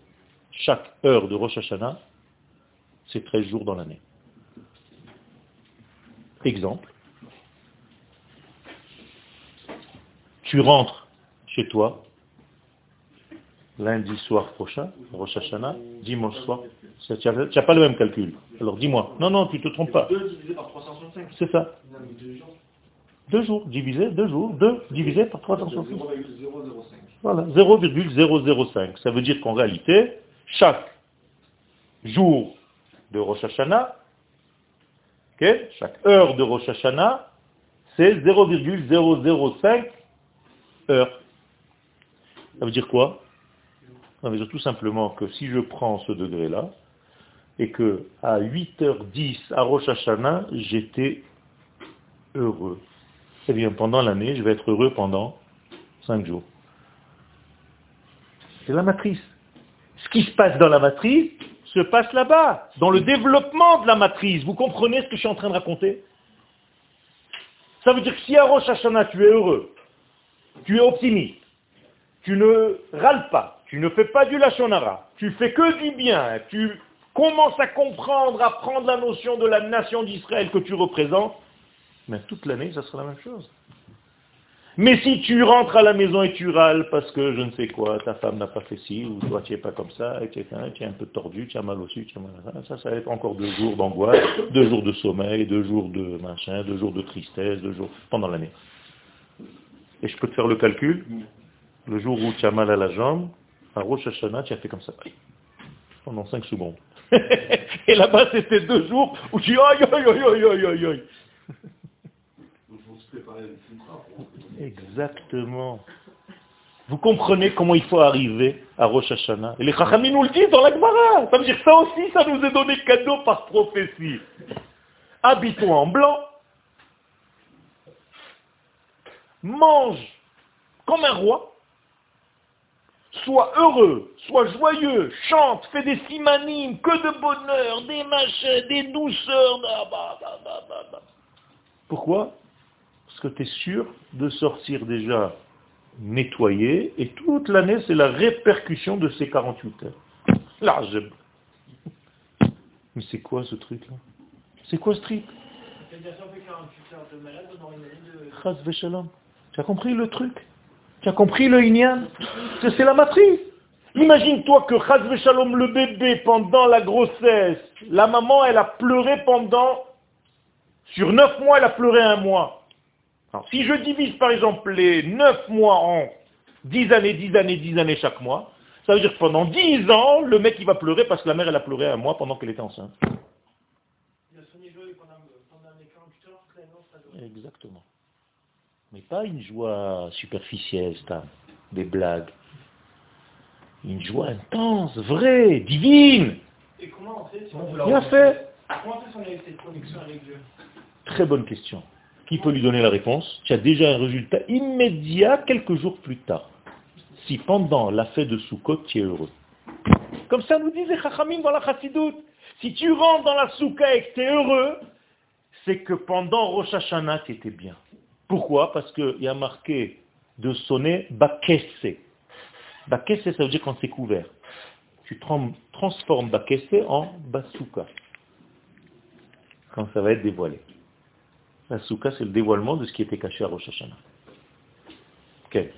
Chaque heure de Rosh Hashanah, c'est 13 jours dans l'année. Exemple. Tu rentres chez toi, lundi soir prochain, Rosh Hashanah, dimanche soir, tu n'as pas le même calcul. Alors dis-moi. Non, non, tu ne te trompes pas. 2 divisé par 365. C'est ça. Deux jours divisé, deux jours, deux divisé par 365. Voilà, 0,005. Ça veut dire qu'en réalité, chaque jour de Rosh Hashanah, chaque heure de Rosh Hashanah, c'est 0,005 heure. Ça veut dire quoi? Ça veut dire tout simplement que si je prends ce degré-là, et que à 8h10 à Rosh Hashanah, j'étais heureux. Eh bien, pendant l'année, je vais être heureux pendant 5 jours. C'est la matrice. Ce qui se passe dans la matrice se passe là-bas, dans le développement de la matrice. Vous comprenez ce que je suis en train de raconter? Ça veut dire que si à Rosh Hashanah tu es heureux, tu es optimiste, tu ne râles pas, tu ne fais pas du lachonara, tu fais que du bien, tu commences à comprendre, à prendre la notion de la nation d'Israël que tu représentes, mais toute l'année, ça sera la même chose. Mais si tu rentres à la maison et tu râles parce que je ne sais quoi, ta femme n'a pas fait ci, ou toi tu n'es pas comme ça, etc., tu es un peu tordu, tu as mal au sud, tu as mal à ça, ça, ça va être encore deux jours d'angoisse, deux jours de sommeil, deux jours de machin, deux jours de tristesse, deux jours pendant l'année. Et je peux te faire le calcul. Le jour où tu as mal à la jambe, à Rosh Hashanah, tu as fait comme ça. Pendant 5 secondes. Et là-bas, c'était deux jours où tu aïe, aïe, aïe, aïe, aïe, aïe. Exactement. Vous comprenez comment il faut arriver à Rosh Hashanah Et les Chachamim nous le disent dans la Gemara. Ça veut dire que ça aussi, ça nous est donné cadeau par prophétie. Habitons en blanc, mange comme un roi, sois heureux, sois joyeux, chante, fais des simanimes, que de bonheur, des machins, des douceurs. Pourquoi? Parce que tu es sûr de sortir déjà nettoyé, et toute l'année, c'est la répercussion de ces 48 heures. Là, Mais c'est quoi ce truc-là? C'est quoi ce truc? Tu as compris le truc? Tu as compris le Inyan? C'est la matrice. Imagine-toi que Chazve Shalom, le bébé, pendant la grossesse, la maman, elle a pleuré pendant, sur neuf mois, elle a pleuré un mois. Alors, si je divise par exemple les neuf mois en dix années, dix années, dix années chaque mois, ça veut dire que pendant dix ans, le mec il va pleurer parce que la mère elle a pleuré un mois pendant qu'elle était enceinte. Exactement. Mais pas une joie superficielle, Stam, des blagues. Une joie intense, vraie, divine. Et comment on fait si on veut Bien fait. Comment on fait si on a cette connexion avec Dieu Très bonne question. Qui peut lui donner la réponse Tu as déjà un résultat immédiat quelques jours plus tard. Si pendant la fête de Sukkot, tu es heureux. Comme ça nous disait Chachamim dans la Chassidoute. Si tu rentres dans la Soukha et que tu es heureux, c'est que pendant Rosh Hashanah, tu étais bien. Pourquoi Parce qu'il y a marqué de sonner Bakesse. Bakesse, ça veut dire quand c'est couvert. Tu transformes Bakesse en Basuka. Quand ça va être dévoilé. La Souka, c'est le dévoilement de ce qui était caché à Rosh Hashanah. Ok. Et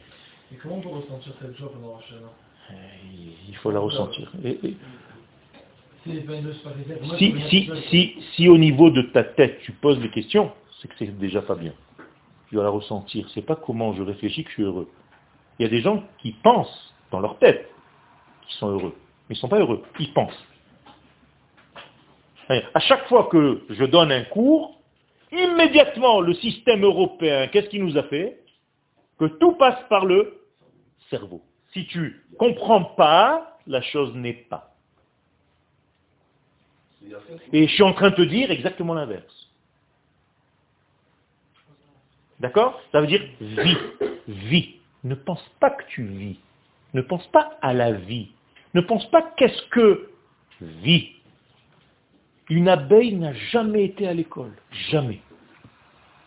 comment on peut ressentir cette joie pendant Rosh Hashanah? Euh, Il faut la ressentir. si, si, si, si au niveau de ta tête, tu poses des questions, c'est que c'est déjà pas bien. Tu dois la ressentir. C'est pas comment je réfléchis que je suis heureux. Il y a des gens qui pensent dans leur tête qu'ils sont heureux. Mais ils ne sont pas heureux. Ils pensent. À chaque fois que je donne un cours, immédiatement le système européen, qu'est-ce qu'il nous a fait? Que tout passe par le cerveau. Si tu comprends pas, la chose n'est pas. Et je suis en train de te dire exactement l'inverse. D'accord? Ça veut dire vie. Vie. Ne pense pas que tu vis. Ne pense pas à la vie. Ne pense pas qu'est-ce que vie. Une abeille n'a jamais été à l'école. Jamais.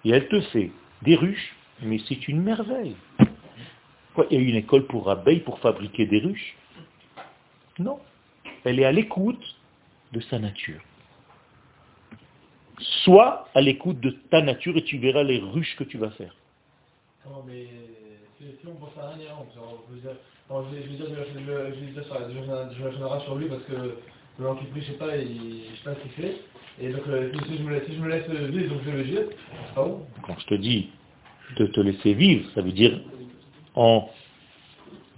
Et elle te fait des ruches, mais c'est une merveille. Quoi, il y a une école pour abeilles pour fabriquer des ruches? Non. Elle est à l'écoute de sa nature. Sois à l'écoute de ta nature et tu verras les ruches que tu vas faire. Non, mais si on pense à rien, je veux dire, je vais dire, je vais dire sur, sur lui parce que le je sais pas, il, je sais pas ce qu'il fait. Et donc, euh, si, je me laisse, si je me laisse vivre, donc je vais le dire, c'est pas bon. Quand je te dis de te laisser vivre, ça veut dire en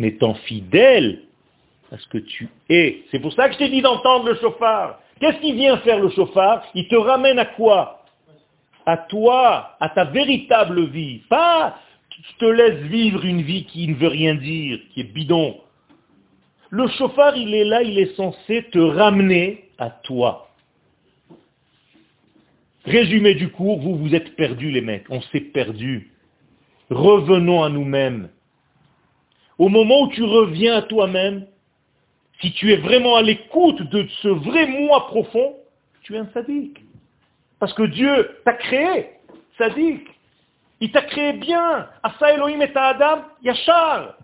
étant fidèle à ce que tu es. C'est pour ça que je t'ai dit d'entendre le chauffard. Qu'est-ce qu'il vient faire le chauffard Il te ramène à quoi À toi, à ta véritable vie. Pas tu te laisses vivre une vie qui ne veut rien dire, qui est bidon. Le chauffard, il est là, il est censé te ramener à toi. Résumé du cours, vous vous êtes perdus les mecs, on s'est perdus. Revenons à nous-mêmes. Au moment où tu reviens à toi-même, si tu es vraiment à l'écoute de ce vrai moi profond, tu es un sadique. Parce que Dieu t'a créé, sadique. Il t'a créé bien. Asa Elohim et Adam, Yachar.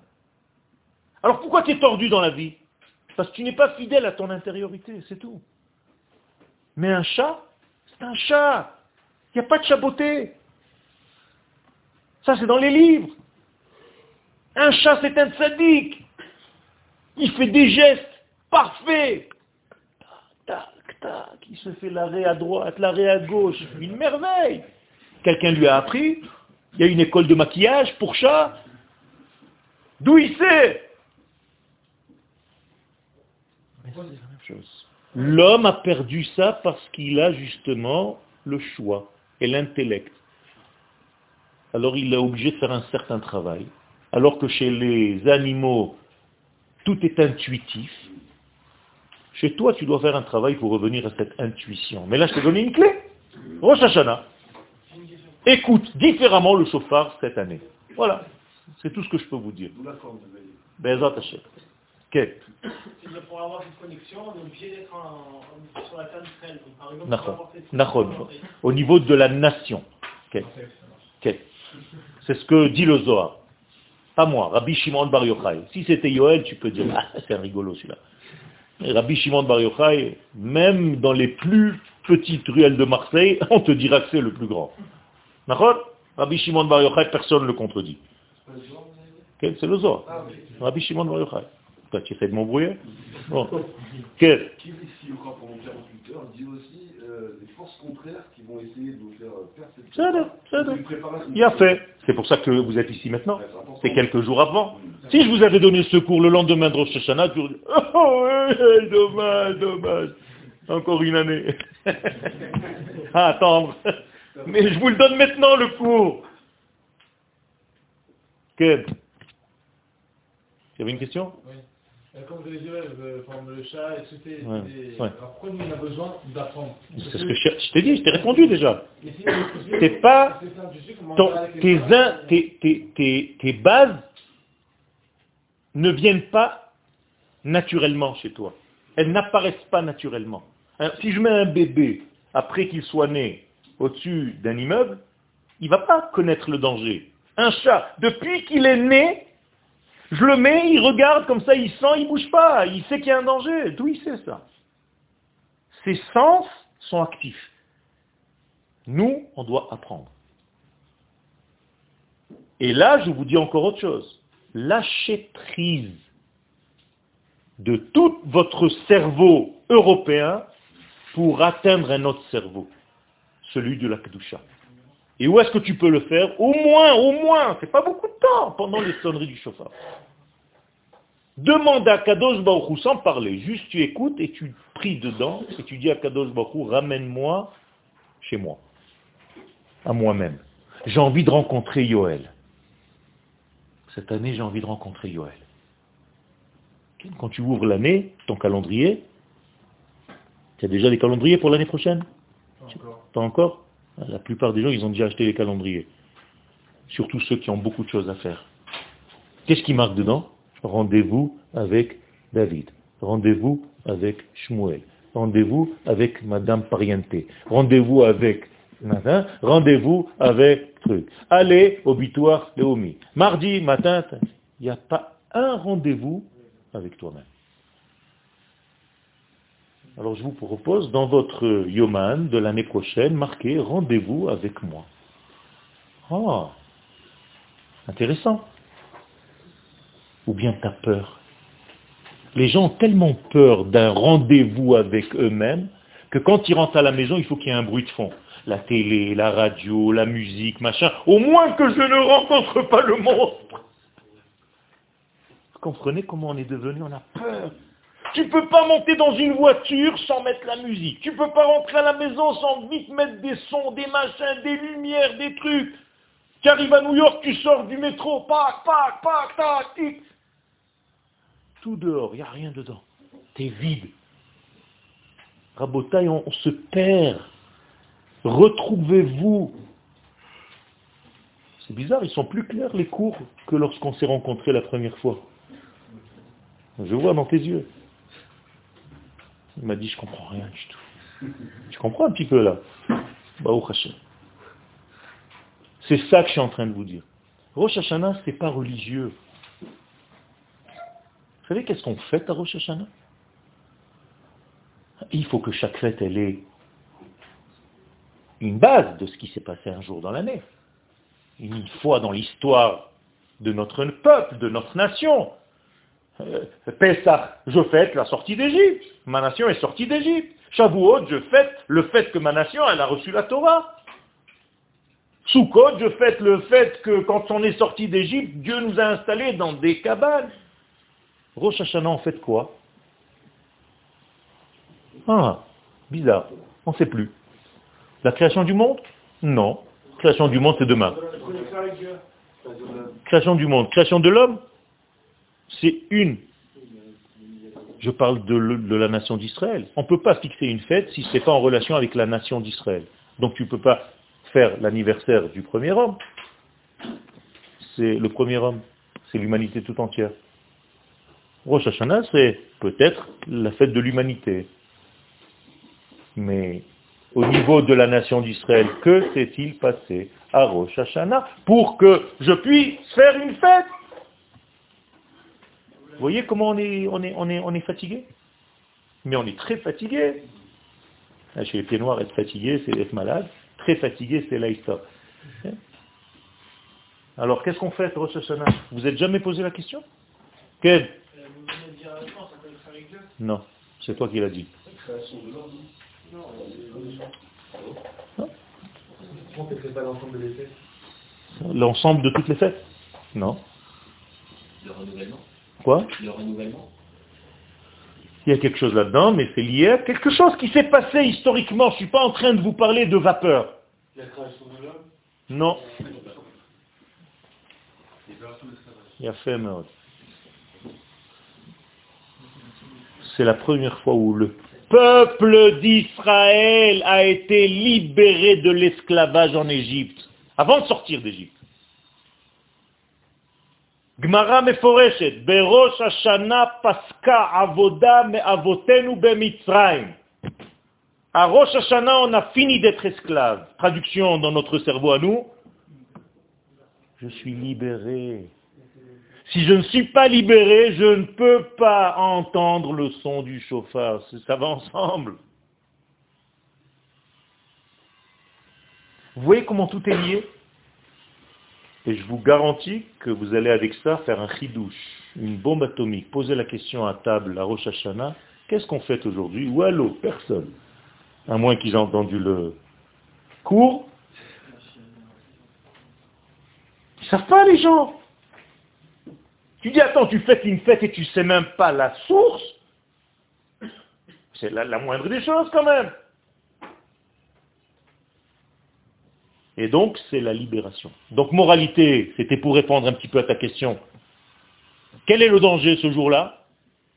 Alors pourquoi tu es tordu dans la vie? Parce que tu n'es pas fidèle à ton intériorité, c'est tout. Mais un chat, c'est un chat. Il n'y a pas de chaboté. Ça, c'est dans les livres. Un chat, c'est un sadique. Il fait des gestes parfaits. Tac, tac, tac. Il se fait l'arrêt à droite, l'arrêt à gauche. Une merveille. Quelqu'un lui a appris. Il y a une école de maquillage pour chat. D'où il sait? L'homme a perdu ça parce qu'il a justement le choix et l'intellect. Alors il est obligé de faire un certain travail. Alors que chez les animaux, tout est intuitif. Chez toi, tu dois faire un travail pour revenir à cette intuition. Mais là, je te donne une clé. Rosh Hashanah. Écoute différemment le chauffard cette année. Voilà. C'est tout ce que je peux vous dire. Bezat Hashem. Okay. Pour avoir cette connexion, on est obligé d'être sur la terre d'Israël. Au niveau de la nation. C'est ce que dit le Zohar. Pas moi, Rabbi Shimon Bar Yochai. Si c'était Yoel, tu peux dire, ah, c'est un rigolo celui-là. Rabbi Shimon Bar Yochai, même dans les plus petites ruelles de Marseille, on te dira que c'est le plus grand. D'accord? Rabbi Shimon Bar Yochai, personne ne le contredit. C'est le Zohar. Rabbi Shimon Bar Yochai. Toi, tu essaies de m'embrouiller? Bon. Que Qui ici, encore pour mon interlocuteur, dit aussi euh, des forces contraires qui vont essayer de vous faire perdre cette ça Il a fait. C'est pour ça que vous êtes ici maintenant. C'est quelques jours avant. Si je vous avais donné ce cours le lendemain de Rosh Hashanah, tu aurais dit, oh, dommage, dommage. Encore une année. à attendre. Mais je vous le donne maintenant, le cours. Quel Il y avait une question? Oui. Euh, Comme vous avez dit, le chat, etc. Ouais, des- ouais. Alors pourquoi nous on a besoin d'apprendre C'est ce que je, je t'ai dit, je t'ai répondu déjà. Pas Ton- tes, bases ne viennent pas naturellement chez toi. Elles n'apparaissent pas naturellement. Si je mets un bébé après qu'il soit né au-dessus d'un immeuble, il va pas connaître le danger. Un chat, depuis qu'il est né, je le mets, il regarde comme ça, il sent, il bouge pas, il sait qu'il y a un danger. D'où il sait ça Ses sens sont actifs. Nous, on doit apprendre. Et là, je vous dis encore autre chose. Lâchez prise de tout votre cerveau européen pour atteindre un autre cerveau, celui de la Kedusha. Et où est-ce que tu peux le faire Au moins, au moins, c'est pas beaucoup de temps pendant les sonneries du chauffard. Demande à Kadosh Baruch Hu, sans parler, juste tu écoutes et tu pries dedans et tu dis à Kadosh Baruch Hu, ramène-moi chez moi, à moi-même. J'ai envie de rencontrer Yoël. Cette année, j'ai envie de rencontrer Yoël. Quand tu ouvres l'année, ton calendrier, tu as déjà les calendriers pour l'année prochaine? Pas encore. Pas encore? La plupart des gens, ils ont déjà acheté les calendriers. Surtout ceux qui ont beaucoup de choses à faire. Qu'est-ce qui marque dedans? Rendez-vous avec David. Rendez-vous avec Shmuel. Rendez-vous avec Madame Pariente. Rendez-vous avec Nathan. Rendez-vous avec truc. Allez au bitoire Léomi. Mardi matin, il n'y a pas un rendez-vous avec toi-même. Alors je vous propose, dans votre Yoman de l'année prochaine, marquez rendez-vous avec moi. Ah, intéressant. Ou bien tu as peur. Les gens ont tellement peur d'un rendez-vous avec eux-mêmes que quand ils rentrent à la maison, il faut qu'il y ait un bruit de fond. La télé, la radio, la musique, machin. Au moins que je ne rencontre pas le monstre. Vous comprenez comment on est devenu? On a peur. Tu peux pas monter dans une voiture sans mettre la musique. Tu peux pas rentrer à la maison sans vite mettre des sons, des machins, des lumières, des trucs. Tu arrives à New York, tu sors du métro, pac, pac, pac, tac, tic. Tout dehors, il n'y a rien dedans. T'es vide. Rabotaille, on se perd. Retrouvez-vous. C'est bizarre, ils sont plus clairs les cours que lorsqu'on s'est rencontrés la première fois. Je vois dans tes yeux. Il m'a dit, je comprends rien du tout. Tu comprends un petit peu là? C'est ça que je suis en train de vous dire. Rosh Hashanah, c'est pas religieux. Vous savez qu'est-ce qu'on fête à Rosh Hashanah? Il faut que chaque fête, elle ait une base de ce qui s'est passé un jour dans l'année. Une fois dans l'histoire de notre peuple, de notre nation. Euh, Pessah, je fête la sortie d'Égypte. Ma nation est sortie d'Égypte. Shavuot, je fête le fait que ma nation, elle a reçu la Torah. Sukkot, je fête le fait que quand on est sorti d'Égypte, Dieu nous a installés dans des cabanes. Rosh Hashanah, on fait quoi? Ah, bizarre, on ne sait plus. La création du monde? Non. Création du monde, c'est demain. Création du monde. Création de l'homme? C'est une. Je parle de, la nation d'Israël. On ne peut pas fixer une fête si ce n'est pas en relation avec la nation d'Israël. Donc tu ne peux pas faire l'anniversaire du premier homme. C'est le premier homme. C'est l'humanité tout entière. Rosh Hashanah, c'est peut-être la fête de l'humanité. Mais au niveau de la nation d'Israël, que s'est-il passé à Rosh Hashanah pour que je puisse faire une fête? Vous voyez comment on est, fatigué? Mais on est très fatigué. Chez les pieds noirs, être fatigué, c'est être malade. Très fatigué, c'est l'Aïsta. Alors, qu'est-ce qu'on fait, Rosh Hashanah? Vous n'êtes jamais posé la question? Quel Non, c'est toi qui l'as dit. L'ensemble de toutes les fêtes? Non. Le renouvellement? Quoi? Le renouvellement il y a quelque chose là-dedans, mais c'est lié à quelque chose qui s'est passé historiquement. Je ne suis pas en train de vous parler de vapeur. Non. Il y a fait C'est la première fois où le peuple d'Israël a été libéré de l'esclavage en Égypte, avant de sortir d'Égypte. Gmara meforeshet, berosh Hashanah paska avoda me'avotenu bemitzrayim. À Rosh Hashanah, on a fini d'être esclave. Traduction dans notre cerveau à nous. Je suis libéré. Si je ne suis pas libéré, je ne peux pas entendre le son du chauffeur. Ça va ensemble. Vous voyez comment tout est lié? Et je vous garantis que vous allez avec ça faire un chidouche, une bombe atomique. Posez la question à table à Rosh Hashanah. Qu'est-ce qu'on fait aujourd'hui Ou allô Personne à moins qu'ils aient entendu le cours. Ils ne savent pas les gens. Tu dis, attends, tu fêtes une fête et tu ne sais même pas la source. C'est la, la moindre des choses quand même. Et donc, c'est la libération. Donc, moralité, c'était pour répondre un petit peu à ta question. Quel est le danger ce jour-là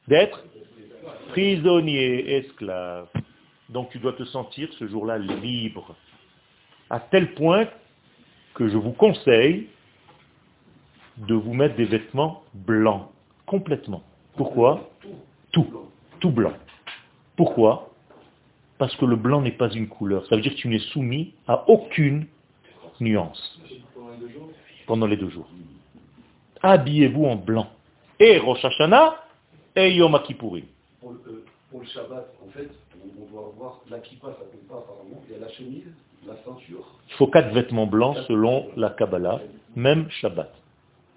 D'être prisonnier, esclave? Donc tu dois te sentir ce jour-là libre. À tel point que je vous conseille de vous mettre des vêtements blancs, complètement. Pourquoi? Tout, tout blanc. Pourquoi? Parce que le blanc n'est pas une couleur. Ça veut dire que tu n'es soumis à aucune nuance pendant les deux jours. Habillez-vous en blanc. Et Rosh Hashanah et Yom Kippourim. Pour le, pour le Shabbat, en fait, on, on doit avoir la kippa, ça compte pas apparemment. Il y a la chemise, la ceinture. Il faut quatre vêtements blancs selon la Kabbalah, même Shabbat.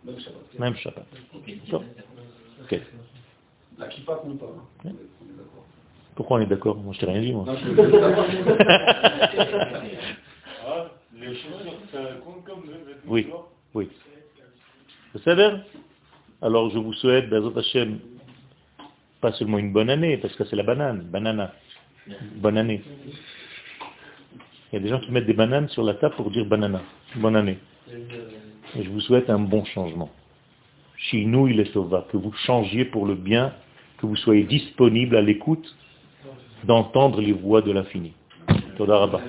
Même Shabbat. Même Shabbat. D'accord. Ok. La kippa compte pas. hein. Pourquoi on est d'accord? Moi je t'ai rien dit moi. Non, je les chaussures, ça compte comme vêtements Oui. blancs Oui. Vous savez Alors je vous souhaite, Bezot Hashem, pas seulement une bonne année, parce que c'est la banane, banana. Bonne année. Il y a des gens qui mettent des bananes sur la table pour dire banana. Bonne année. Et je vous souhaite un bon changement. Chinou il est sauva, que vous changiez pour le bien, que vous soyez disponible à l'écoute d'entendre les voix de l'infini. Toda Rabba.